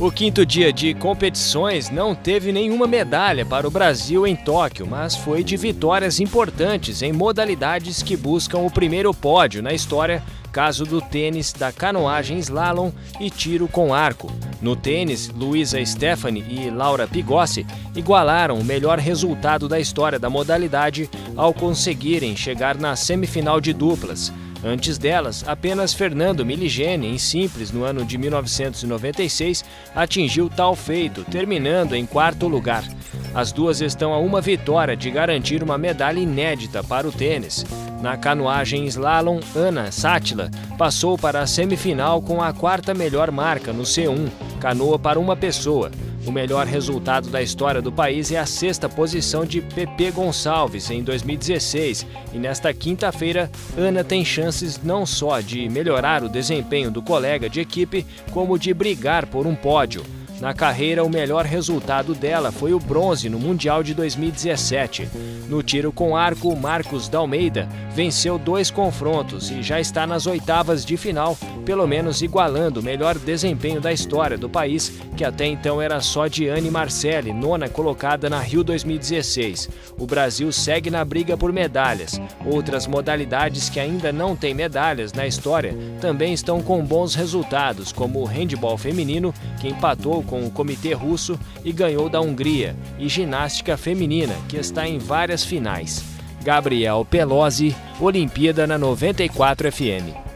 O quinto dia de competições não teve nenhuma medalha para o Brasil em Tóquio, mas foi de vitórias importantes em modalidades que buscam o primeiro pódio na história, caso do tênis, da canoagem slalom e tiro com arco. No tênis, Luísa Stephanie e Laura Pigossi igualaram o melhor resultado da história da modalidade ao conseguirem chegar na semifinal de duplas. Antes delas, apenas Fernando Miligene, em simples no ano de 1996, atingiu tal feito, terminando em quarto lugar. As duas estão a uma vitória de garantir uma medalha inédita para o tênis. Na canoagem slalom, Ana Sátila passou para a semifinal com a quarta melhor marca no C1, canoa para uma pessoa. O melhor resultado da história do país é a sexta posição de Pepe Gonçalves em 2016 e nesta quinta-feira Ana tem chances não só de melhorar o desempenho do colega de equipe, como de brigar por um pódio. Na carreira, o melhor resultado dela foi o bronze no Mundial de 2017. No tiro com arco, Marcos Dalmeida venceu dois confrontos e já está nas oitavas de final, pelo menos igualando o melhor desempenho da história do país, que até então era só de Anne Marcelli, nona colocada na Rio 2016. O Brasil segue na briga por medalhas. Outras modalidades que ainda não têm medalhas na história também estão com bons resultados, como o handball feminino, que empatou com o Comitê Russo e ganhou da Hungria, e ginástica feminina, que está em várias finais. Gabriel Pelosi, Olimpíada na 94 FM.